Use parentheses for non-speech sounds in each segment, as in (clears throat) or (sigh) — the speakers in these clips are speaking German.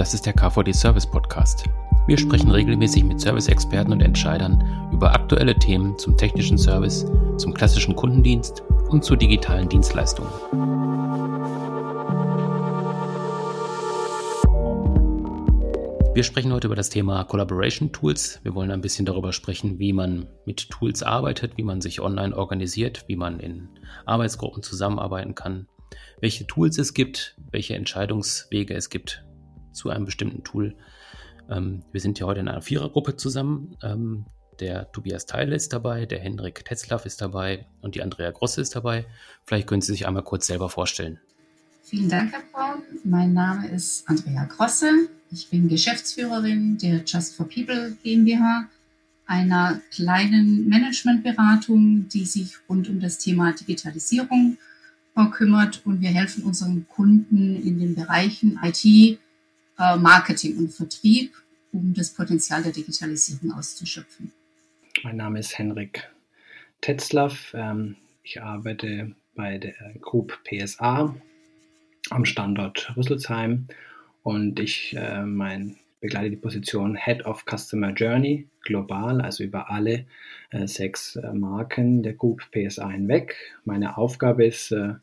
Das ist der KVD Service Podcast. Wir sprechen regelmäßig mit Service-Experten und Entscheidern über aktuelle Themen zum technischen Service, zum klassischen Kundendienst und zu digitalen Dienstleistungen. Wir sprechen heute über das Thema Collaboration Tools. Wir wollen ein bisschen darüber sprechen, wie man mit Tools arbeitet, wie man sich online organisiert, wie man in Arbeitsgruppen zusammenarbeiten kann, welche Tools es gibt, welche Entscheidungswege es gibt zu einem bestimmten Tool. Ähm, wir sind ja heute in einer Vierergruppe zusammen. Ähm, der Tobias Theile ist dabei, der Hendrik Tetzlaff ist dabei und die Andrea Grosse ist dabei. Vielleicht können Sie sich einmal kurz selber vorstellen. Vielen Dank, Herr Braun. Mein Name ist Andrea Grosse. Ich bin Geschäftsführerin der Just for People GmbH, einer kleinen Managementberatung, die sich rund um das Thema Digitalisierung kümmert und wir helfen unseren Kunden in den Bereichen IT, Marketing und Vertrieb, um das Potenzial der Digitalisierung auszuschöpfen. Mein Name ist Henrik Tetzlaff. Ähm, ich arbeite bei der Group PSA am Standort Rüsselsheim und ich äh, mein, begleite die Position Head of Customer Journey global, also über alle äh, sechs äh, Marken der Group PSA hinweg. Meine Aufgabe ist äh,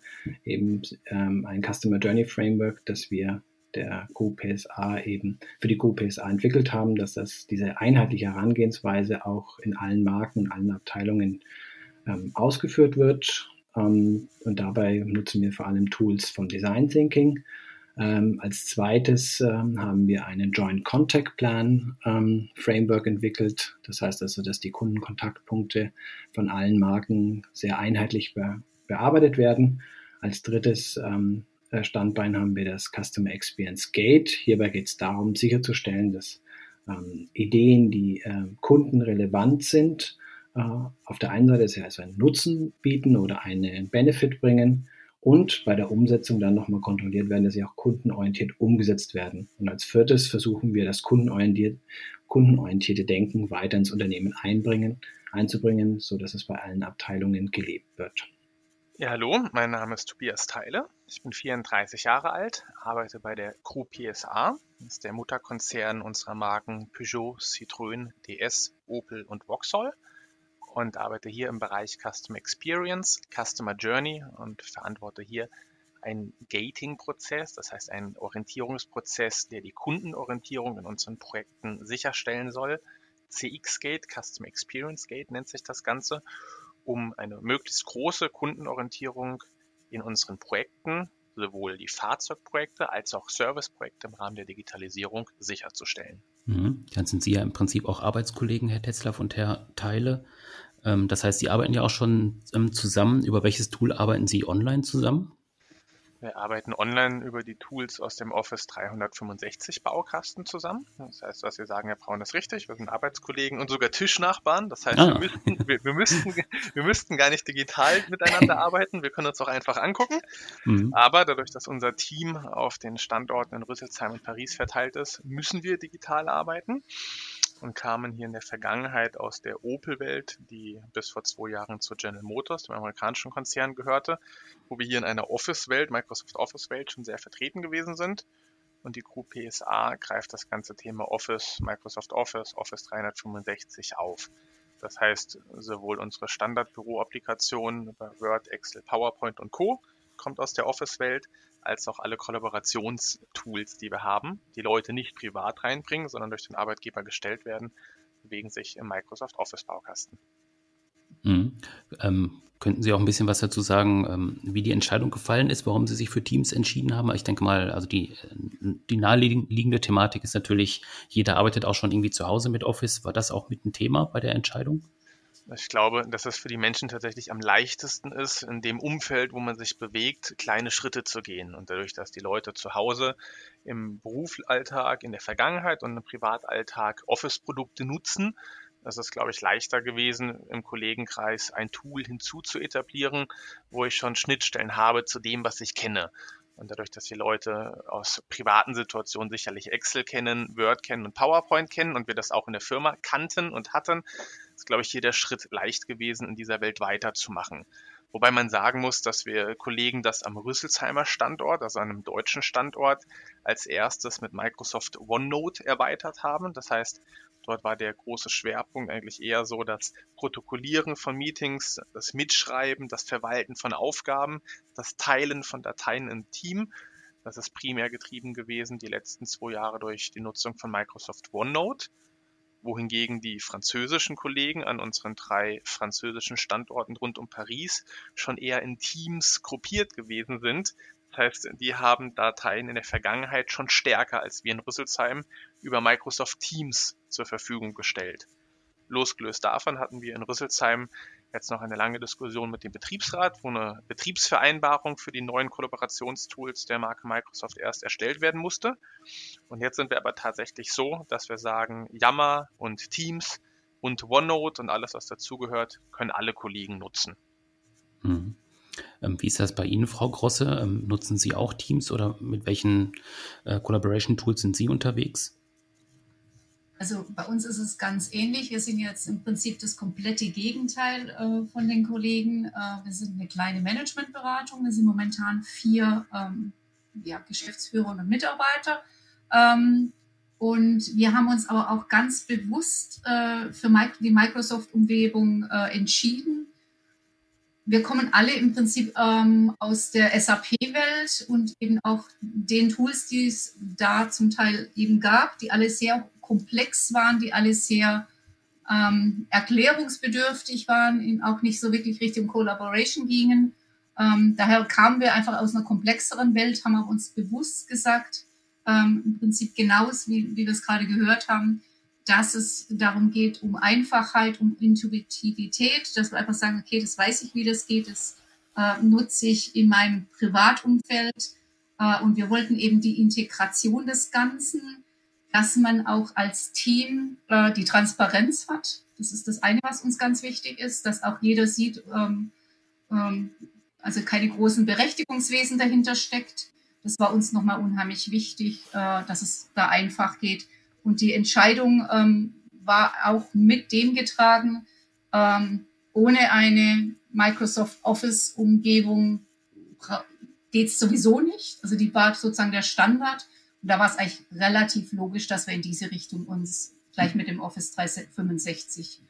eben ähm, ein Customer Journey Framework, das wir der Group PSA eben für die Group PSA entwickelt haben, dass das diese einheitliche Herangehensweise auch in allen Marken und allen Abteilungen ähm, ausgeführt wird. Ähm, und dabei nutzen wir vor allem Tools vom Design Thinking ähm, als zweites ähm, haben wir einen Joint Contact Plan ähm, Framework entwickelt. Das heißt also, dass die Kundenkontaktpunkte von allen Marken sehr einheitlich be bearbeitet werden. Als drittes ähm, äh, Standbein haben wir das Customer Experience Gate. Hierbei geht es darum, sicherzustellen, dass ähm, Ideen, die äh, kundenrelevant sind, äh, auf der einen Seite also einen Nutzen bieten oder einen Benefit bringen und bei der Umsetzung dann nochmal kontrolliert werden, dass sie auch kundenorientiert umgesetzt werden. Und als viertes versuchen wir das kundenorientierte, kundenorientierte Denken weiter ins Unternehmen einbringen, einzubringen, so dass es bei allen Abteilungen gelebt wird. Ja, hallo, mein Name ist Tobias Theile. Ich bin 34 Jahre alt, arbeite bei der Crew PSA. Das ist der Mutterkonzern unserer Marken Peugeot, Citroën, DS, Opel und Vauxhall und arbeite hier im Bereich Customer Experience, Customer Journey und verantworte hier einen Gating-Prozess, das heißt einen Orientierungsprozess, der die Kundenorientierung in unseren Projekten sicherstellen soll. CX-Gate, Customer Experience Gate nennt sich das Ganze, um eine möglichst große Kundenorientierung in unseren Projekten, sowohl die Fahrzeugprojekte als auch Serviceprojekte im Rahmen der Digitalisierung sicherzustellen. Mhm. Dann sind Sie ja im Prinzip auch Arbeitskollegen, Herr Tetzlaff und Herr Teile. Ähm, das heißt, Sie arbeiten ja auch schon ähm, zusammen. Über welches Tool arbeiten Sie online zusammen? Wir arbeiten online über die Tools aus dem Office 365 Baukasten zusammen. Das heißt, was Sie sagen, Herr Braun, ist richtig. Wir sind Arbeitskollegen und sogar Tischnachbarn. Das heißt, ah. wir, müssten, wir, wir, müssten, wir müssten gar nicht digital miteinander (laughs) arbeiten. Wir können uns auch einfach angucken. Mhm. Aber dadurch, dass unser Team auf den Standorten in Rüsselsheim und Paris verteilt ist, müssen wir digital arbeiten und kamen hier in der Vergangenheit aus der Opel-Welt, die bis vor zwei Jahren zu General Motors, dem amerikanischen Konzern, gehörte, wo wir hier in einer Office-Welt, Microsoft Office-Welt schon sehr vertreten gewesen sind. Und die Crew PSA greift das ganze Thema Office, Microsoft Office, Office 365 auf. Das heißt, sowohl unsere Standardbüro-Applikation über Word, Excel, PowerPoint und Co. kommt aus der Office-Welt, als auch alle Kollaborationstools, die wir haben, die Leute nicht privat reinbringen, sondern durch den Arbeitgeber gestellt werden, bewegen sich im Microsoft Office Baukasten. Mhm. Ähm, könnten Sie auch ein bisschen was dazu sagen, ähm, wie die Entscheidung gefallen ist, warum Sie sich für Teams entschieden haben? Ich denke mal, also die, die naheliegende Thematik ist natürlich, jeder arbeitet auch schon irgendwie zu Hause mit Office. War das auch mit ein Thema bei der Entscheidung? Ich glaube, dass es für die Menschen tatsächlich am leichtesten ist, in dem Umfeld, wo man sich bewegt, kleine Schritte zu gehen. Und dadurch, dass die Leute zu Hause im Berufsalltag, in der Vergangenheit und im Privatalltag Office-Produkte nutzen, das ist, glaube ich, leichter gewesen, im Kollegenkreis ein Tool hinzu zu etablieren, wo ich schon Schnittstellen habe zu dem, was ich kenne. Und dadurch, dass die Leute aus privaten Situationen sicherlich Excel kennen, Word kennen und PowerPoint kennen und wir das auch in der Firma kannten und hatten, ist, glaube ich, jeder Schritt leicht gewesen, in dieser Welt weiterzumachen. Wobei man sagen muss, dass wir Kollegen das am Rüsselsheimer Standort, also einem deutschen Standort, als erstes mit Microsoft OneNote erweitert haben. Das heißt, dort war der große Schwerpunkt eigentlich eher so das Protokollieren von Meetings, das Mitschreiben, das Verwalten von Aufgaben, das Teilen von Dateien im Team. Das ist primär getrieben gewesen die letzten zwei Jahre durch die Nutzung von Microsoft OneNote wohingegen die französischen Kollegen an unseren drei französischen Standorten rund um Paris schon eher in Teams gruppiert gewesen sind. Das heißt, die haben Dateien in der Vergangenheit schon stärker als wir in Rüsselsheim über Microsoft Teams zur Verfügung gestellt. Losgelöst davon hatten wir in Rüsselsheim jetzt noch eine lange Diskussion mit dem Betriebsrat, wo eine Betriebsvereinbarung für die neuen Kollaborationstools der Marke Microsoft erst erstellt werden musste. Und jetzt sind wir aber tatsächlich so, dass wir sagen, Yammer und Teams und OneNote und alles, was dazugehört, können alle Kollegen nutzen. Hm. Wie ist das bei Ihnen, Frau Grosse? Ähm, nutzen Sie auch Teams oder mit welchen äh, Collaboration Tools sind Sie unterwegs? Also bei uns ist es ganz ähnlich. Wir sind jetzt im Prinzip das komplette Gegenteil äh, von den Kollegen. Äh, wir sind eine kleine Managementberatung. Wir sind momentan vier ähm, ja, Geschäftsführer und Mitarbeiter. Ähm, und wir haben uns aber auch ganz bewusst für die Microsoft-Umgebung entschieden. Wir kommen alle im Prinzip ähm, aus der SAP-Welt und eben auch den Tools, die es da zum Teil eben gab, die alle sehr komplex waren, die alle sehr ähm, erklärungsbedürftig waren, auch nicht so wirklich Richtung Collaboration gingen. Ähm, daher kamen wir einfach aus einer komplexeren Welt, haben auch uns bewusst gesagt, ähm, im Prinzip genauso wie, wie wir es gerade gehört haben, dass es darum geht, um Einfachheit, um Intuitivität, dass wir einfach sagen, okay, das weiß ich, wie das geht, das äh, nutze ich in meinem Privatumfeld. Äh, und wir wollten eben die Integration des Ganzen dass man auch als Team äh, die Transparenz hat. Das ist das eine, was uns ganz wichtig ist, dass auch jeder sieht, ähm, ähm, also keine großen Berechtigungswesen dahinter steckt. Das war uns nochmal unheimlich wichtig, äh, dass es da einfach geht. Und die Entscheidung ähm, war auch mit dem getragen, ähm, ohne eine Microsoft Office-Umgebung geht es sowieso nicht. Also die war sozusagen der Standard. Und da war es eigentlich relativ logisch, dass wir in diese Richtung uns gleich mit dem Office 365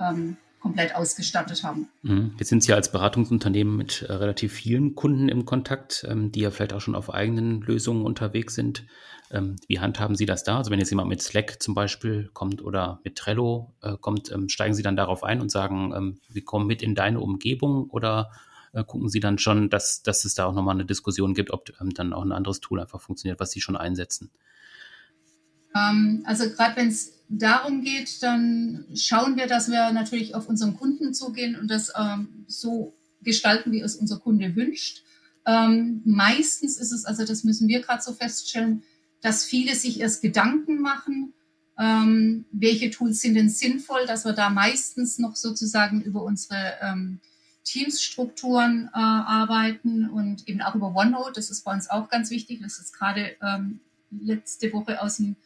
ähm, komplett ausgestattet haben. Mhm. Jetzt sind Sie ja als Beratungsunternehmen mit äh, relativ vielen Kunden im Kontakt, ähm, die ja vielleicht auch schon auf eigenen Lösungen unterwegs sind. Ähm, wie handhaben Sie das da? Also wenn jetzt jemand mit Slack zum Beispiel kommt oder mit Trello äh, kommt, ähm, steigen Sie dann darauf ein und sagen, wir kommen mit in deine Umgebung oder äh, gucken Sie dann schon, dass, dass es da auch nochmal eine Diskussion gibt, ob dann auch ein anderes Tool einfach funktioniert, was Sie schon einsetzen? Also gerade wenn es darum geht, dann schauen wir, dass wir natürlich auf unseren Kunden zugehen und das ähm, so gestalten, wie es unser Kunde wünscht. Ähm, meistens ist es, also das müssen wir gerade so feststellen, dass viele sich erst Gedanken machen, ähm, welche Tools sind denn sinnvoll, dass wir da meistens noch sozusagen über unsere ähm, Teamsstrukturen äh, arbeiten und eben auch über OneNote. Das ist bei uns auch ganz wichtig. Das ist gerade ähm, letzte Woche aus dem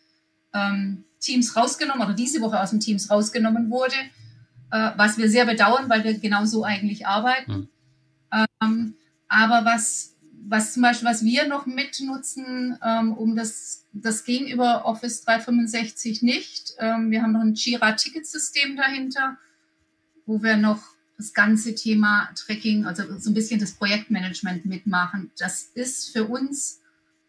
ähm, Teams rausgenommen oder diese Woche aus dem Teams rausgenommen wurde, äh, was wir sehr bedauern, weil wir genauso eigentlich arbeiten. Mhm. Ähm, aber was, was zum Beispiel, was wir noch mitnutzen, ähm, um das, das ging über Office 365 nicht. Ähm, wir haben noch ein Jira-Ticketsystem dahinter, wo wir noch das ganze Thema Tracking, also so ein bisschen das Projektmanagement mitmachen. Das ist für uns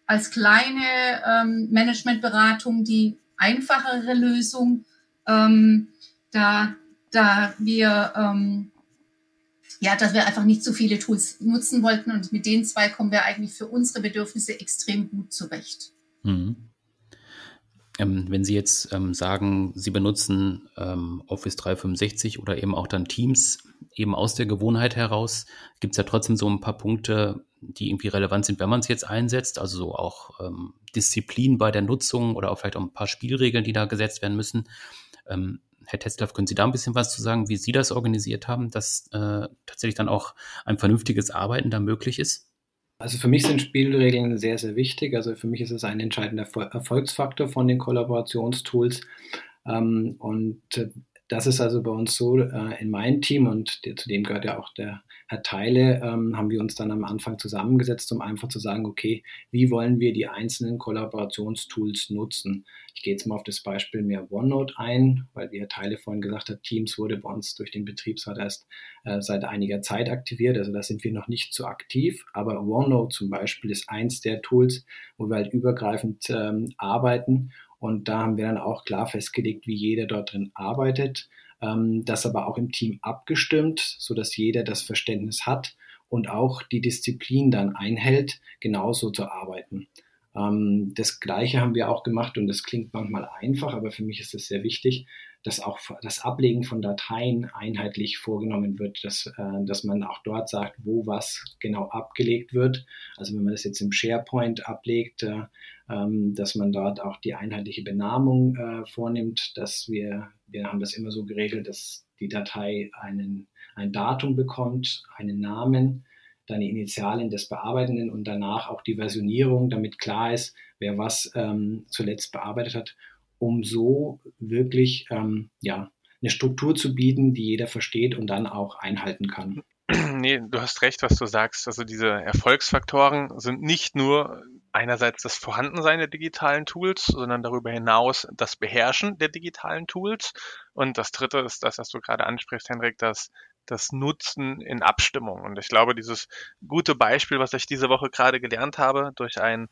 als kleine ähm, Managementberatung die einfachere Lösung, ähm, da, da wir ähm, ja, dass wir einfach nicht so viele Tools nutzen wollten und mit den zwei kommen wir eigentlich für unsere Bedürfnisse extrem gut zurecht. Mhm. Ähm, wenn Sie jetzt ähm, sagen, Sie benutzen ähm, Office 365 oder eben auch dann Teams eben aus der Gewohnheit heraus, gibt es ja trotzdem so ein paar Punkte, die irgendwie relevant sind, wenn man es jetzt einsetzt. Also so auch ähm, Disziplin bei der Nutzung oder auch vielleicht auch ein paar Spielregeln, die da gesetzt werden müssen. Ähm, Herr Tetzlaff, können Sie da ein bisschen was zu sagen, wie Sie das organisiert haben, dass äh, tatsächlich dann auch ein vernünftiges Arbeiten da möglich ist? Also für mich sind Spielregeln sehr, sehr wichtig. Also für mich ist es ein entscheidender Erfolgsfaktor von den Kollaborationstools. Ähm, und äh, das ist also bei uns so äh, in meinem Team und zu dem gehört ja auch der Teile, ähm, haben wir uns dann am Anfang zusammengesetzt, um einfach zu sagen, okay, wie wollen wir die einzelnen Kollaborationstools nutzen? Ich gehe jetzt mal auf das Beispiel mehr OneNote ein, weil Herr Teile vorhin gesagt hat, Teams wurde bei uns durch den Betriebsrat erst äh, seit einiger Zeit aktiviert, also da sind wir noch nicht so aktiv, aber OneNote zum Beispiel ist eins der Tools, wo wir halt übergreifend ähm, arbeiten. Und da haben wir dann auch klar festgelegt, wie jeder dort drin arbeitet, ähm, das aber auch im Team abgestimmt, so dass jeder das Verständnis hat und auch die Disziplin dann einhält, genauso zu arbeiten. Ähm, das Gleiche haben wir auch gemacht und das klingt manchmal einfach, aber für mich ist es sehr wichtig, dass auch das Ablegen von Dateien einheitlich vorgenommen wird, dass, äh, dass man auch dort sagt, wo was genau abgelegt wird. Also wenn man das jetzt im SharePoint ablegt, äh, ähm, dass man dort auch die einheitliche Benamung äh, vornimmt, dass wir, wir haben das immer so geregelt, dass die Datei einen, ein Datum bekommt, einen Namen, dann die Initialien des Bearbeitenden und danach auch die Versionierung, damit klar ist, wer was ähm, zuletzt bearbeitet hat um so wirklich ähm, ja, eine Struktur zu bieten, die jeder versteht und dann auch einhalten kann. Nee, du hast recht, was du sagst. Also diese Erfolgsfaktoren sind nicht nur einerseits das Vorhandensein der digitalen Tools, sondern darüber hinaus das Beherrschen der digitalen Tools. Und das dritte ist das, was du gerade ansprichst, Henrik, das, das Nutzen in Abstimmung. Und ich glaube, dieses gute Beispiel, was ich diese Woche gerade gelernt habe, durch ein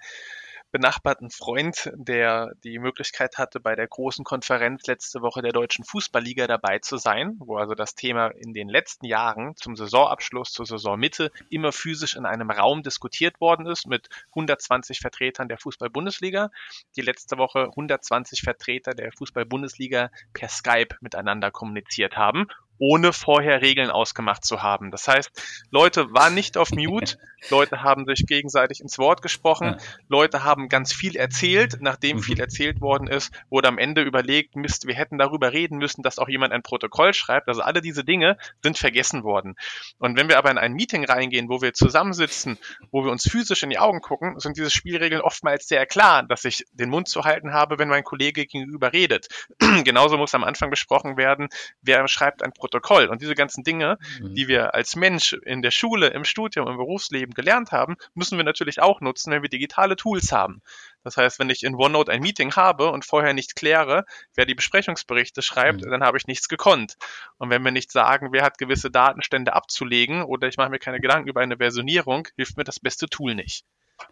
benachbarten Freund, der die Möglichkeit hatte, bei der großen Konferenz letzte Woche der Deutschen Fußballliga dabei zu sein, wo also das Thema in den letzten Jahren zum Saisonabschluss, zur Saisonmitte immer physisch in einem Raum diskutiert worden ist mit 120 Vertretern der Fußball-Bundesliga, die letzte Woche 120 Vertreter der Fußball-Bundesliga per Skype miteinander kommuniziert haben ohne vorher Regeln ausgemacht zu haben. Das heißt, Leute waren nicht auf Mute, (laughs) Leute haben sich gegenseitig ins Wort gesprochen, ja. Leute haben ganz viel erzählt, nachdem mhm. viel erzählt worden ist, wurde am Ende überlegt, Mist, wir hätten darüber reden müssen, dass auch jemand ein Protokoll schreibt. Also alle diese Dinge sind vergessen worden. Und wenn wir aber in ein Meeting reingehen, wo wir zusammensitzen, wo wir uns physisch in die Augen gucken, sind diese Spielregeln oftmals sehr klar, dass ich den Mund zu halten habe, wenn mein Kollege gegenüber redet. (clears throat) Genauso muss am Anfang besprochen werden, wer schreibt ein Protokoll Protokoll und diese ganzen Dinge, mhm. die wir als Mensch in der Schule, im Studium, im Berufsleben gelernt haben, müssen wir natürlich auch nutzen, wenn wir digitale Tools haben. Das heißt, wenn ich in OneNote ein Meeting habe und vorher nicht kläre, wer die Besprechungsberichte schreibt, mhm. dann habe ich nichts gekonnt. Und wenn wir nicht sagen, wer hat gewisse Datenstände abzulegen oder ich mache mir keine Gedanken über eine Versionierung, hilft mir das beste Tool nicht.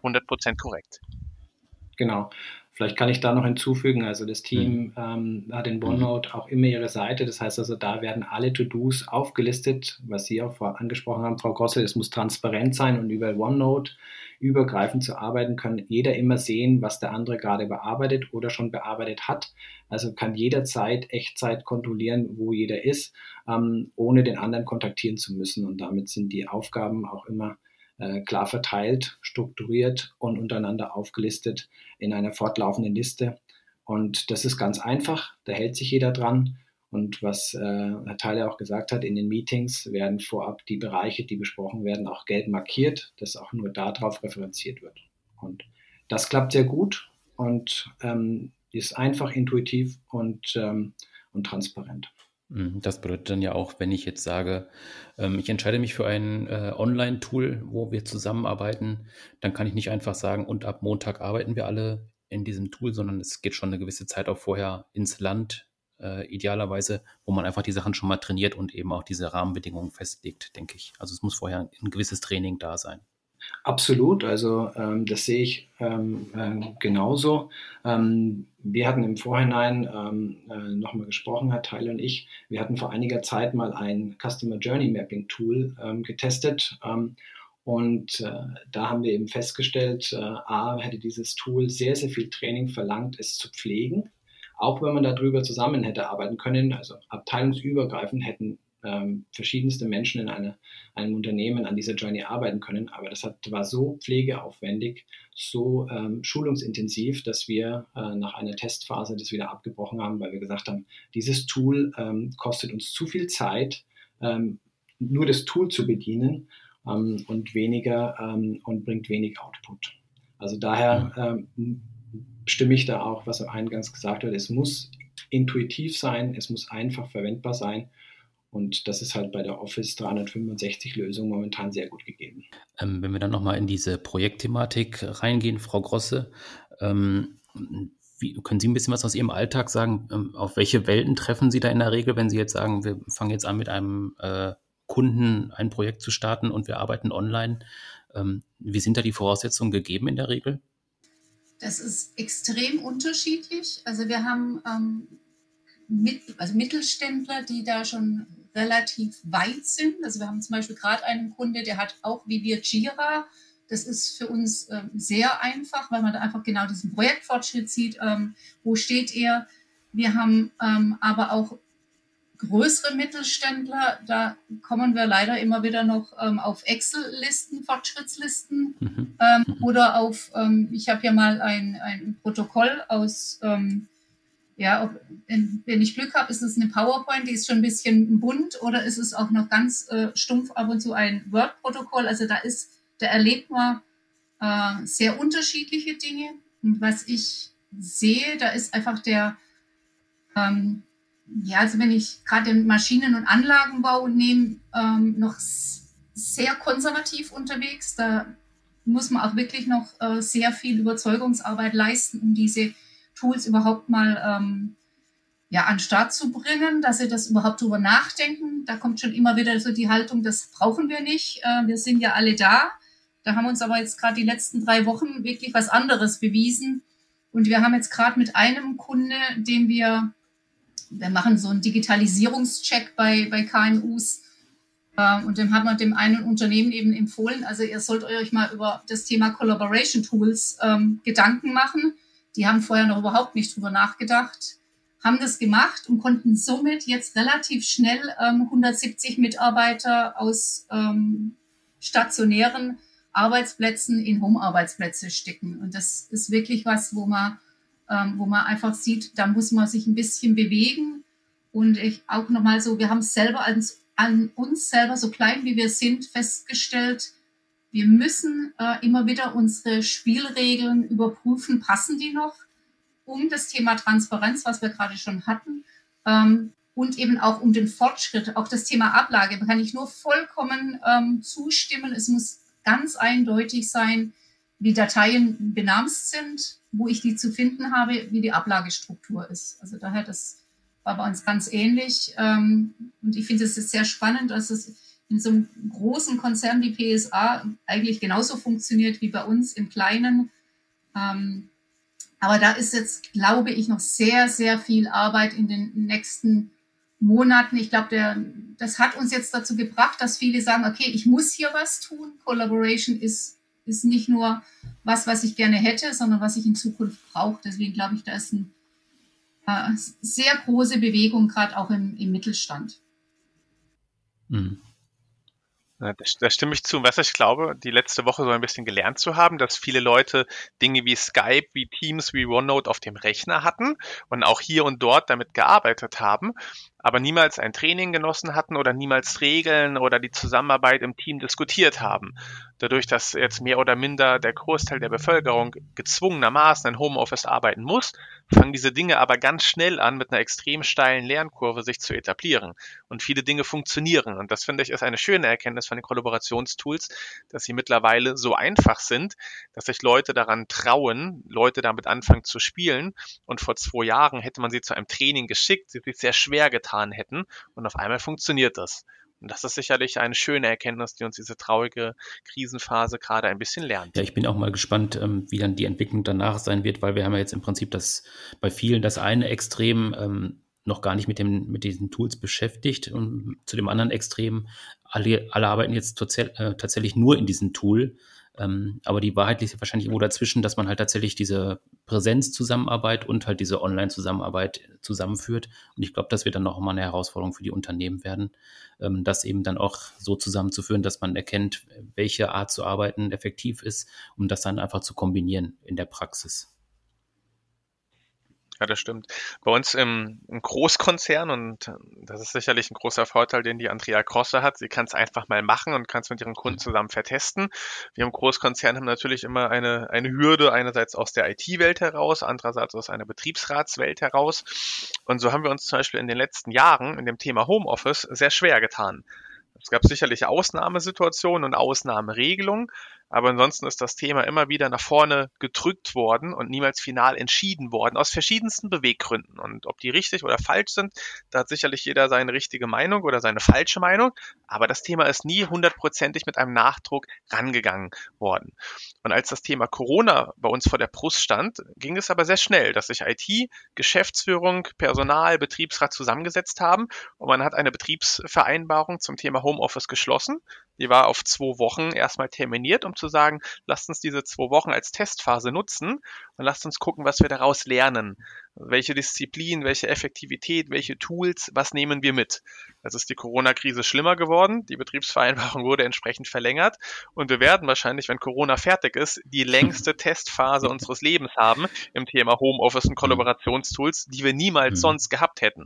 100% korrekt. Genau. Vielleicht kann ich da noch hinzufügen, also das Team mhm. ähm, hat in OneNote auch immer ihre Seite. Das heißt also, da werden alle To-Dos aufgelistet, was Sie auch angesprochen haben, Frau Gossel. Es muss transparent sein und über OneNote übergreifend zu arbeiten, kann jeder immer sehen, was der andere gerade bearbeitet oder schon bearbeitet hat. Also kann jederzeit Echtzeit kontrollieren, wo jeder ist, ähm, ohne den anderen kontaktieren zu müssen. Und damit sind die Aufgaben auch immer klar verteilt, strukturiert und untereinander aufgelistet in einer fortlaufenden Liste. Und das ist ganz einfach, da hält sich jeder dran. Und was äh, Herr Theiler auch gesagt hat, in den Meetings werden vorab die Bereiche, die besprochen werden, auch gelb markiert, dass auch nur darauf referenziert wird. Und das klappt sehr gut und ähm, ist einfach intuitiv und, ähm, und transparent. Mhm, das bedeutet dann ja auch, wenn ich jetzt sage, ähm, ich entscheide mich für ein äh, Online-Tool, wo wir zusammenarbeiten, dann kann ich nicht einfach sagen, und ab Montag arbeiten wir alle in diesem Tool, sondern es geht schon eine gewisse Zeit auch vorher ins Land, äh, idealerweise, wo man einfach die Sachen schon mal trainiert und eben auch diese Rahmenbedingungen festlegt, denke ich. Also es muss vorher ein gewisses Training da sein. Absolut, also ähm, das sehe ich ähm, äh, genauso. Ähm, wir hatten im Vorhinein ähm, äh, nochmal gesprochen, Herr Teil und ich. Wir hatten vor einiger Zeit mal ein Customer Journey Mapping Tool ähm, getestet. Ähm, und äh, da haben wir eben festgestellt, äh, A, hätte dieses Tool sehr, sehr viel Training verlangt, es zu pflegen. Auch wenn man darüber zusammen hätte arbeiten können, also abteilungsübergreifend hätten ähm, verschiedenste Menschen in eine, einem Unternehmen an dieser Journey arbeiten können. Aber das hat, war so pflegeaufwendig, so ähm, schulungsintensiv, dass wir äh, nach einer Testphase das wieder abgebrochen haben, weil wir gesagt haben, dieses Tool ähm, kostet uns zu viel Zeit, ähm, nur das Tool zu bedienen. ähm, und weniger ähm, und bringt wenig Output. Also daher stimme ich da auch, was er eingangs gesagt hat, es muss intuitiv sein, es muss einfach verwendbar sein. Und das ist halt bei der Office 365 Lösung momentan sehr gut gegeben. Ähm, wenn wir dann nochmal in diese Projektthematik reingehen, Frau Grosse, ähm, wie, können Sie ein bisschen was aus Ihrem Alltag sagen? Ähm, auf welche Welten treffen Sie da in der Regel, wenn Sie jetzt sagen, wir fangen jetzt an mit einem äh, Kunden ein Projekt zu starten und wir arbeiten online? Ähm, wie sind da die Voraussetzungen gegeben in der Regel? Das ist extrem unterschiedlich. Also wir haben ähm, mit, also Mittelständler, die da schon relativ weit sind. Also wir haben zum Beispiel gerade einen Kunde, der hat auch wie wir Jira. Das ist für uns ähm, sehr einfach, weil man da einfach genau diesen Projektfortschritt sieht. Ähm, wo steht er? Wir haben ähm, aber auch größere Mittelständler, da kommen wir leider immer wieder noch ähm, auf Excel-Listen, Fortschrittslisten mhm. ähm, oder auf, ähm, ich habe hier mal ein, ein Protokoll aus, ähm, ja, ob, wenn ich Glück habe, ist es eine PowerPoint, die ist schon ein bisschen bunt oder ist es auch noch ganz äh, stumpf ab und zu ein Word-Protokoll. Also da ist, da erlebt man äh, sehr unterschiedliche Dinge. Und was ich sehe, da ist einfach der, ähm, ja, also wenn ich gerade den Maschinen- und Anlagenbau nehme, ähm, noch sehr konservativ unterwegs. Da muss man auch wirklich noch äh, sehr viel Überzeugungsarbeit leisten, um diese Tools überhaupt mal ähm, ja, an den Start zu bringen, dass sie das überhaupt drüber nachdenken. Da kommt schon immer wieder so die Haltung, das brauchen wir nicht. Äh, wir sind ja alle da. Da haben uns aber jetzt gerade die letzten drei Wochen wirklich was anderes bewiesen. Und wir haben jetzt gerade mit einem Kunde, den wir wir machen so einen Digitalisierungscheck bei, bei KMUs. Äh, und dem haben wir dem einen Unternehmen eben empfohlen, also ihr sollt euch mal über das Thema Collaboration Tools ähm, Gedanken machen. Die haben vorher noch überhaupt nicht drüber nachgedacht, haben das gemacht und konnten somit jetzt relativ schnell ähm, 170 Mitarbeiter aus ähm, stationären Arbeitsplätzen in Home-Arbeitsplätze stecken. Und das ist wirklich was, wo man ähm, wo man einfach sieht, da muss man sich ein bisschen bewegen. Und ich auch nochmal so, wir haben selber ans, an uns selber, so klein wie wir sind, festgestellt, wir müssen äh, immer wieder unsere Spielregeln überprüfen, passen die noch, um das Thema Transparenz, was wir gerade schon hatten, ähm, und eben auch um den Fortschritt, auch das Thema Ablage, kann ich nur vollkommen ähm, zustimmen. Es muss ganz eindeutig sein, wie Dateien benamst sind, wo ich die zu finden habe, wie die Ablagestruktur ist. Also daher, das war bei uns ganz ähnlich. Ähm, und ich finde es sehr spannend, dass es in so einem großen Konzern wie PSA eigentlich genauso funktioniert wie bei uns im Kleinen. Ähm, aber da ist jetzt, glaube ich, noch sehr, sehr viel Arbeit in den nächsten Monaten. Ich glaube, das hat uns jetzt dazu gebracht, dass viele sagen, okay, ich muss hier was tun. Collaboration ist ist nicht nur was, was ich gerne hätte, sondern was ich in Zukunft brauche. Deswegen glaube ich, da ist eine äh, sehr große Bewegung, gerade auch im, im Mittelstand. Mhm. Da, stimme ich zu. Was ich glaube, die letzte Woche so ein bisschen gelernt zu haben, dass viele Leute Dinge wie Skype, wie Teams, wie OneNote auf dem Rechner hatten und auch hier und dort damit gearbeitet haben aber niemals ein Training genossen hatten oder niemals Regeln oder die Zusammenarbeit im Team diskutiert haben. Dadurch, dass jetzt mehr oder minder der Großteil der Bevölkerung gezwungenermaßen in Homeoffice arbeiten muss, fangen diese Dinge aber ganz schnell an, mit einer extrem steilen Lernkurve sich zu etablieren. Und viele Dinge funktionieren. Und das finde ich ist eine schöne Erkenntnis von den Kollaborationstools, dass sie mittlerweile so einfach sind, dass sich Leute daran trauen, Leute damit anfangen zu spielen. Und vor zwei Jahren hätte man sie zu einem Training geschickt, sie sich sehr schwer getan getan hätten. Und auf einmal funktioniert das. Und das ist sicherlich eine schöne Erkenntnis, die uns diese traurige Krisenphase gerade ein bisschen lernt. Ja, ich bin auch mal gespannt, ähm, wie dann die Entwicklung danach sein wird, weil wir haben ja jetzt im Prinzip das bei vielen das eine Extrem ähm, noch gar nicht mit, dem, mit diesen Tools beschäftigt und zu dem anderen Extrem, alle, alle arbeiten jetzt äh, tatsächlich nur in diesem Tool ähm, aber die Wahrheit liegt wahrscheinlich irgendwo dazwischen, dass man halt tatsächlich diese Präsenzzusammenarbeit und halt diese Online-Zusammenarbeit zusammenführt. Und ich glaube, das wird dann noch mal eine Herausforderung für die Unternehmen werden, ähm, das eben dann auch so zusammenzuführen, dass man erkennt, welche Art zu arbeiten effektiv ist, um das dann einfach zu kombinieren in der Praxis. Ja, das stimmt. Bei uns im, im, Großkonzern, und das ist sicherlich ein großer Vorteil, den die Andrea Krosse hat, sie kann es einfach mal machen und kann es mit ihren Kunden zusammen vertesten. Wir im Großkonzern haben natürlich immer eine, eine Hürde, einerseits aus der IT-Welt heraus, andererseits aus einer Betriebsratswelt heraus. Und so haben wir uns zum Beispiel in den letzten Jahren in dem Thema Homeoffice sehr schwer getan. Es gab sicherlich Ausnahmesituationen und Ausnahmeregelungen, aber ansonsten ist das Thema immer wieder nach vorne gedrückt worden und niemals final entschieden worden, aus verschiedensten Beweggründen. Und ob die richtig oder falsch sind, da hat sicherlich jeder seine richtige Meinung oder seine falsche Meinung. Aber das Thema ist nie hundertprozentig mit einem Nachdruck rangegangen worden. Und als das Thema Corona bei uns vor der Brust stand, ging es aber sehr schnell, dass sich IT, Geschäftsführung, Personal, Betriebsrat zusammengesetzt haben und man hat eine Betriebsvereinbarung zum Thema Homeoffice geschlossen. Die war auf zwei Wochen erstmal terminiert, um zu sagen, lasst uns diese zwei Wochen als Testphase nutzen und lasst uns gucken, was wir daraus lernen. Welche Disziplin, welche Effektivität, welche Tools, was nehmen wir mit? Es ist die Corona-Krise schlimmer geworden. Die Betriebsvereinbarung wurde entsprechend verlängert. Und wir werden wahrscheinlich, wenn Corona fertig ist, die längste (laughs) Testphase unseres Lebens haben im Thema Homeoffice und Kollaborationstools, die wir niemals mhm. sonst gehabt hätten.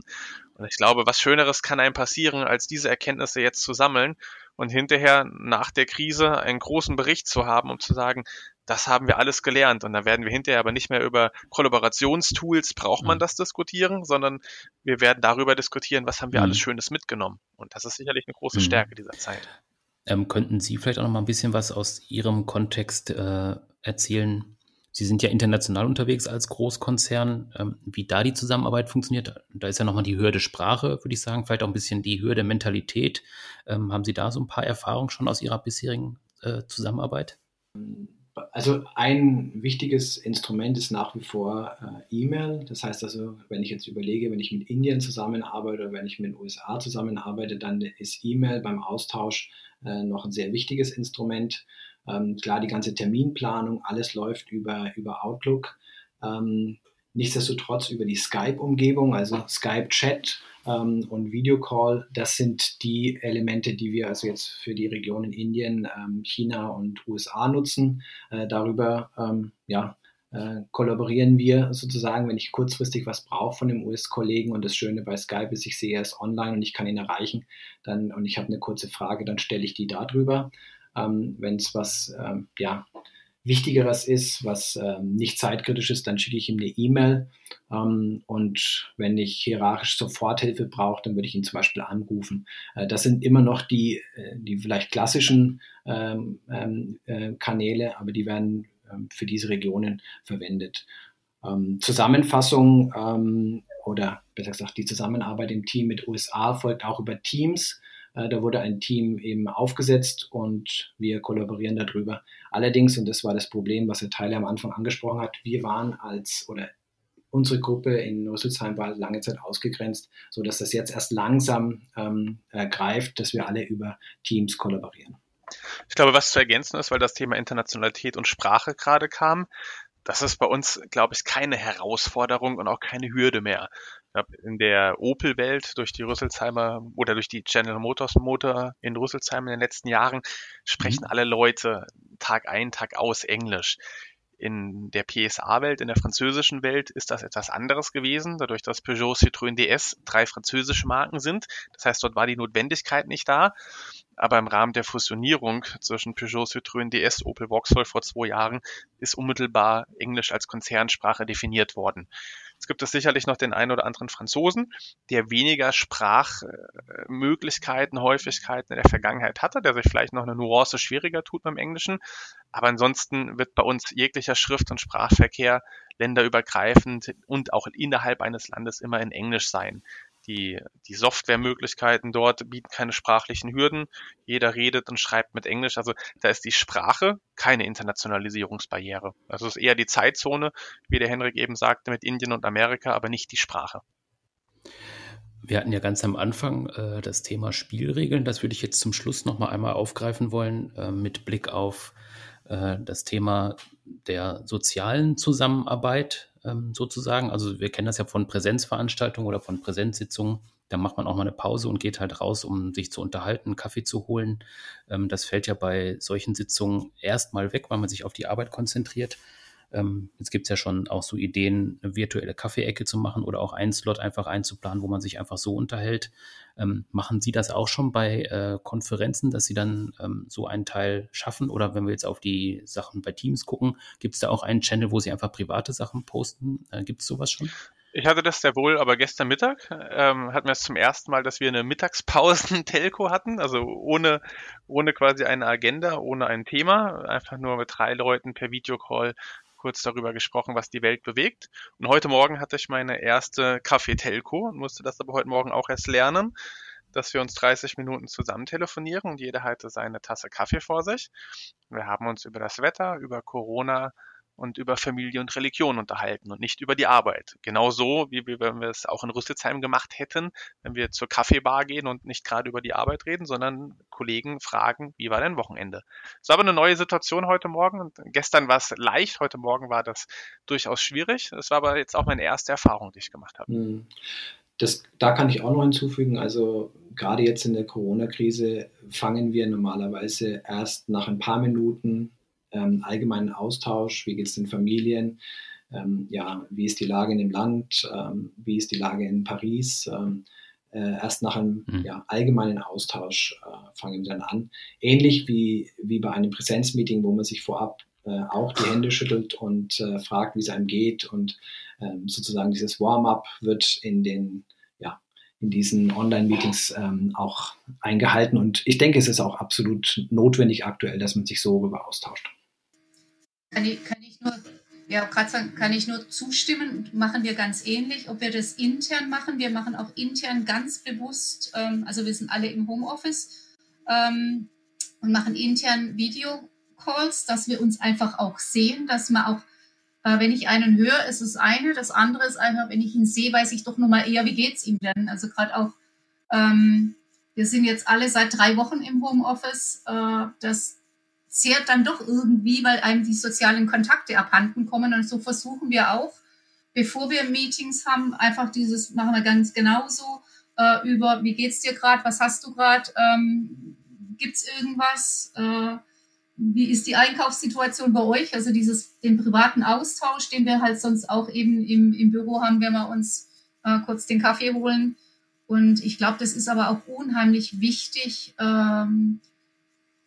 Und ich glaube, was Schöneres kann einem passieren, als diese Erkenntnisse jetzt zu sammeln und hinterher nach der Krise einen großen Bericht zu haben, um zu sagen, das haben wir alles gelernt. Und dann werden wir hinterher aber nicht mehr über Kollaborationstools, braucht man mhm. das diskutieren, sondern wir werden darüber diskutieren, was haben wir mhm. alles Schönes mitgenommen. Und das ist sicherlich eine große mhm. Stärke dieser Zeit. Ähm, könnten Sie vielleicht auch noch mal ein bisschen was aus Ihrem Kontext äh, erzählen? Sie sind ja international unterwegs als Großkonzern. Ähm, wie da die Zusammenarbeit funktioniert, da ist ja nochmal die Hürde Sprache, würde ich sagen, vielleicht auch ein bisschen die Hürde Mentalität. Ähm, haben Sie da so ein paar Erfahrungen schon aus Ihrer bisherigen äh, Zusammenarbeit? Also ein wichtiges Instrument ist nach wie vor äh, E-Mail. Das heißt also, wenn ich jetzt überlege, wenn ich mit Indien zusammenarbeite oder wenn ich mit den USA zusammenarbeite, dann ist E-Mail beim Austausch äh, noch ein sehr wichtiges Instrument. Ähm, klar, die ganze Terminplanung, alles läuft über, über Outlook. Ähm, nichtsdestotrotz über die Skype-Umgebung, also Skype-Chat ähm, und Videocall, das sind die Elemente, die wir also jetzt für die Regionen Indien, ähm, China und USA nutzen. Äh, darüber ähm, ja, äh, kollaborieren wir sozusagen, wenn ich kurzfristig was brauche von dem US-Kollegen und das Schöne bei Skype ist, ich sehe ist online und ich kann ihn erreichen dann, und ich habe eine kurze Frage, dann stelle ich die darüber. Ähm, wenn es was ähm, ja, Wichtigeres ist, was ähm, nicht zeitkritisch ist, dann schicke ich ihm eine E-Mail. Ähm, und wenn ich hierarchisch Soforthilfe brauche, dann würde ich ihn zum Beispiel anrufen. Äh, das sind immer noch die, äh, die vielleicht klassischen ähm, ähm, äh, Kanäle, aber die werden ähm, für diese Regionen verwendet. Ähm, Zusammenfassung oder besser gesagt die Zusammenarbeit im Team mit USA folgt auch über Teams. Äh, da wurde ein Team eben aufgesetzt und wir kollaborieren darüber. Allerdings, und das war das Problem, was Herr Tyler am Anfang angesprochen hat, wir waren als oder unsere Gruppe in Rüsselsheim war lange Zeit ausgegrenzt, so dass das jetzt erst langsam ähm, äh, greift, dass wir alle über Teams kollaborieren. Ich glaube, was zu ergänzen ist, weil das Thema Internationalität und Sprache gerade kam, das ist bei uns, glaube ich, keine Herausforderung und auch keine Hürde mehr in der Opel-Welt durch die Rüsselsheimer oder durch die General Motors Motor in Rüsselsheim in den letzten Jahren sprechen mhm. alle Leute Tag ein, Tag aus Englisch. In der PSA-Welt, in der französischen Welt ist das etwas anderes gewesen, dadurch, dass Peugeot, Citroën DS drei französische Marken sind. Das heißt, dort war die Notwendigkeit nicht da. Aber im Rahmen der Fusionierung zwischen Peugeot, Citroën DS, Opel Vauxhall vor zwei Jahren ist unmittelbar Englisch als Konzernsprache definiert worden. Es gibt es sicherlich noch den einen oder anderen Franzosen, der weniger Sprachmöglichkeiten, Häufigkeiten in der Vergangenheit hatte, der sich vielleicht noch eine Nuance schwieriger tut beim Englischen. Aber ansonsten wird bei uns jeglicher Schrift- und Sprachverkehr länderübergreifend und auch innerhalb eines Landes immer in Englisch sein. Die, die Softwaremöglichkeiten dort bieten keine sprachlichen Hürden. Jeder redet und schreibt mit Englisch. Also da ist die Sprache keine Internationalisierungsbarriere. Also es ist eher die Zeitzone, wie der Henrik eben sagte, mit Indien und Amerika, aber nicht die Sprache. Wir hatten ja ganz am Anfang äh, das Thema Spielregeln. Das würde ich jetzt zum Schluss noch mal einmal aufgreifen wollen, äh, mit Blick auf das Thema der sozialen Zusammenarbeit ähm, sozusagen. Also wir kennen das ja von Präsenzveranstaltungen oder von Präsenzsitzungen. Da macht man auch mal eine Pause und geht halt raus, um sich zu unterhalten, Kaffee zu holen. Ähm, das fällt ja bei solchen Sitzungen erstmal weg, weil man sich auf die Arbeit konzentriert. Ähm, jetzt gibt es ja schon auch so Ideen, eine virtuelle Kaffeeecke zu machen oder auch einen Slot einfach einzuplanen, wo man sich einfach so unterhält. Ähm, machen Sie das auch schon bei äh, Konferenzen, dass Sie dann ähm, so einen Teil schaffen? Oder wenn wir jetzt auf die Sachen bei Teams gucken, gibt es da auch einen Channel, wo Sie einfach private Sachen posten? Äh, gibt es sowas schon? Ich hatte das sehr wohl, aber gestern Mittag ähm, hatten wir es zum ersten Mal, dass wir eine Mittagspausen-Telco (laughs) hatten, also ohne, ohne quasi eine Agenda, ohne ein Thema, einfach nur mit drei Leuten per Videocall kurz darüber gesprochen, was die Welt bewegt. Und heute Morgen hatte ich meine erste Kaffee-Telco und musste das aber heute Morgen auch erst lernen, dass wir uns 30 Minuten zusammen telefonieren und jeder hatte seine Tasse Kaffee vor sich. Wir haben uns über das Wetter, über Corona, und über Familie und Religion unterhalten und nicht über die Arbeit. Genauso wie wir, wenn wir es auch in Rüsselsheim gemacht hätten, wenn wir zur Kaffeebar gehen und nicht gerade über die Arbeit reden, sondern Kollegen fragen, wie war dein Wochenende? Es war aber eine neue Situation heute Morgen und gestern war es leicht, heute Morgen war das durchaus schwierig. Es war aber jetzt auch meine erste Erfahrung, die ich gemacht habe. Hm. Das, da kann ich auch noch hinzufügen, also gerade jetzt in der Corona-Krise fangen wir normalerweise erst nach ein paar Minuten ähm, allgemeinen Austausch, wie geht es den Familien, ähm, ja, wie ist die Lage in dem Land, ähm, wie ist die Lage in Paris. Ähm, äh, erst nach einem mhm. ja, allgemeinen Austausch äh, fangen wir dann an. Ähnlich wie, wie bei einem Präsenzmeeting, wo man sich vorab äh, auch die Hände schüttelt und äh, fragt, wie es einem geht. Und ähm, sozusagen dieses Warm-up wird in den ja, in diesen Online-Meetings ähm, auch eingehalten. Und ich denke, es ist auch absolut notwendig aktuell, dass man sich so darüber austauscht. Kann ich, kann ich nur, ja, gerade kann ich nur zustimmen, machen wir ganz ähnlich. Ob wir das intern machen, wir machen auch intern ganz bewusst, ähm, also wir sind alle im Homeoffice ähm, und machen intern Videocalls, dass wir uns einfach auch sehen, dass man auch, äh, wenn ich einen höre, ist es eine, das andere ist einfach, wenn ich ihn sehe, weiß ich doch nur mal eher, wie geht es ihm denn? Also gerade auch, ähm, wir sind jetzt alle seit drei Wochen im Homeoffice, äh, das zehrt dann doch irgendwie, weil einem die sozialen Kontakte abhanden kommen. Und so versuchen wir auch, bevor wir Meetings haben, einfach dieses, machen wir ganz genauso, äh, über, wie geht's dir gerade, was hast du gerade, ähm, gibt's irgendwas, äh, wie ist die Einkaufssituation bei euch? Also dieses, den privaten Austausch, den wir halt sonst auch eben im, im Büro haben, wenn wir uns äh, kurz den Kaffee holen. Und ich glaube, das ist aber auch unheimlich wichtig, ähm,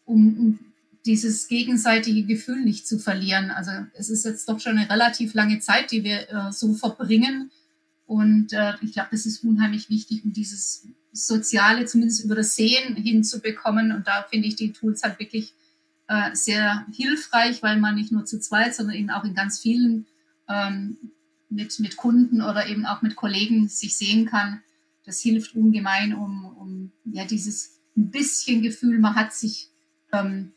um, um dieses gegenseitige Gefühl nicht zu verlieren. Also es ist jetzt doch schon eine relativ lange Zeit, die wir äh, so verbringen. Und äh, ich glaube, das ist unheimlich wichtig, um dieses Soziale zumindest über das Sehen hinzubekommen. Und da finde ich die Tools halt wirklich äh, sehr hilfreich, weil man nicht nur zu zweit, sondern eben auch in ganz vielen ähm, mit, mit Kunden oder eben auch mit Kollegen sich sehen kann. Das hilft ungemein, um, um ja dieses ein bisschen Gefühl, man hat sich ähm,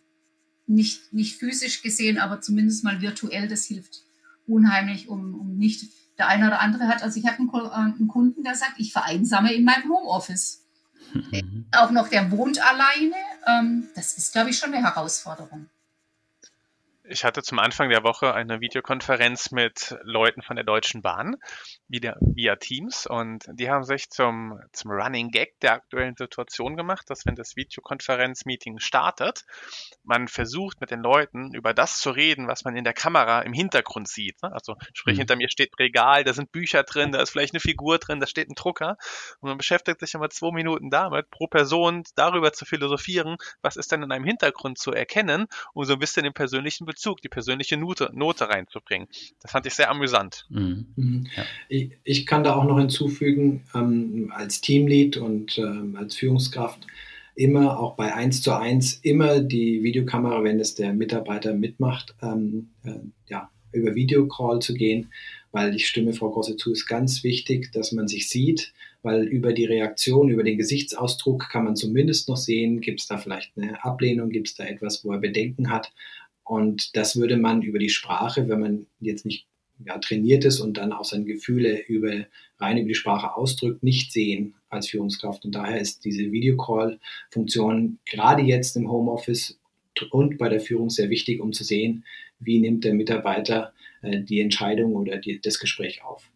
nicht, nicht physisch gesehen, aber zumindest mal virtuell, das hilft unheimlich, um, um nicht, der eine oder andere hat, also ich habe einen, äh, einen, Kunden, der sagt, ich vereinsame in meinem Homeoffice. Mhm. Auch noch, der wohnt alleine, ähm, das ist, glaube ich, schon eine Herausforderung. Ich hatte zum Anfang der Woche eine Videokonferenz mit Leuten von der Deutschen Bahn wieder via Teams und die haben sich zum, zum Running Gag der aktuellen Situation gemacht, dass wenn das Videokonferenzmeeting startet, man versucht mit den Leuten über das zu reden, was man in der Kamera im Hintergrund sieht. Ne? Also sprich, mhm. hinter mir steht ein Regal, da sind Bücher drin, da ist vielleicht eine Figur drin, da steht ein Drucker und man beschäftigt sich immer zwei Minuten damit, pro Person darüber zu philosophieren, was ist denn in einem Hintergrund zu erkennen, um so ein bisschen den persönlichen Bezug, die persönliche Note, Note reinzubringen. Das fand ich sehr amüsant. Mhm. Mhm. Ja. Ich, ich, kann da auch noch hinzufügen, ähm, als Teamlead und ähm, als Führungskraft immer auch bei 1 zu 1 immer die Videokamera, wenn es der Mitarbeiter mitmacht, ähm, äh, ja, über Videocall zu gehen, weil ich stimme Frau Grosse zu, ist ganz wichtig, dass man sich sieht, weil über die Reaktion, über den Gesichtsausdruck kann man zumindest noch sehen, gibt es da vielleicht eine Ablehnung, gibt es da etwas, wo er Bedenken hat und das würde man über die Sprache, wenn man jetzt nicht ja, trainiert ist und dann auch seine Gefühle über, rein über die Sprache ausdrückt, nicht sehen als Führungskraft. Und daher ist diese Videocall-Funktion gerade jetzt im Homeoffice und bei der Führung sehr wichtig, um zu sehen, wie nimmt der Mitarbeiter äh, die Entscheidung oder die, das Gespräch auf.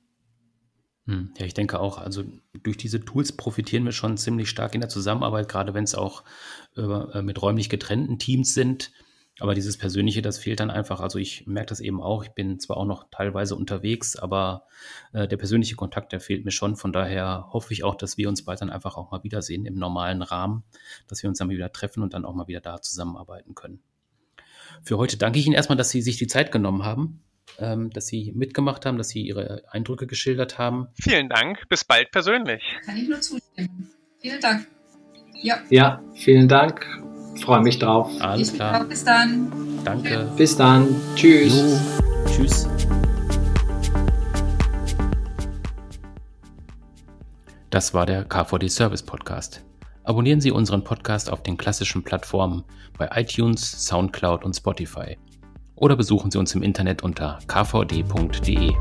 Hm, ja, ich denke auch, also durch diese Tools profitieren wir schon ziemlich stark in der Zusammenarbeit, gerade wenn es auch äh, mit räumlich getrennten Teams sind Aber dieses Persönliche, das fehlt dann einfach. Also ich merke das eben auch. Ich bin zwar auch noch teilweise unterwegs, aber äh, der persönliche Kontakt, der fehlt mir schon. Von daher hoffe ich auch, dass wir uns bald dann einfach auch mal wiedersehen im normalen Rahmen, dass wir uns dann mal wieder treffen und dann auch mal wieder da zusammenarbeiten können. Für heute danke ich Ihnen erstmal, dass Sie sich die Zeit genommen haben, ähm, dass Sie mitgemacht haben, dass Sie Ihre Eindrücke geschildert haben. Vielen Dank. Bis bald persönlich. Kann ich nur zustimmen. Vielen Dank. Ja. Ja, vielen Dank freue mich drauf. Alles klar. Bis dann. Danke. Bis dann. Tschüss. Jo. Tschüss. Das war der KVD Service Podcast. Abonnieren Sie unseren Podcast auf den klassischen Plattformen bei iTunes, SoundCloud und Spotify. Oder besuchen Sie uns im Internet unter kvd.de.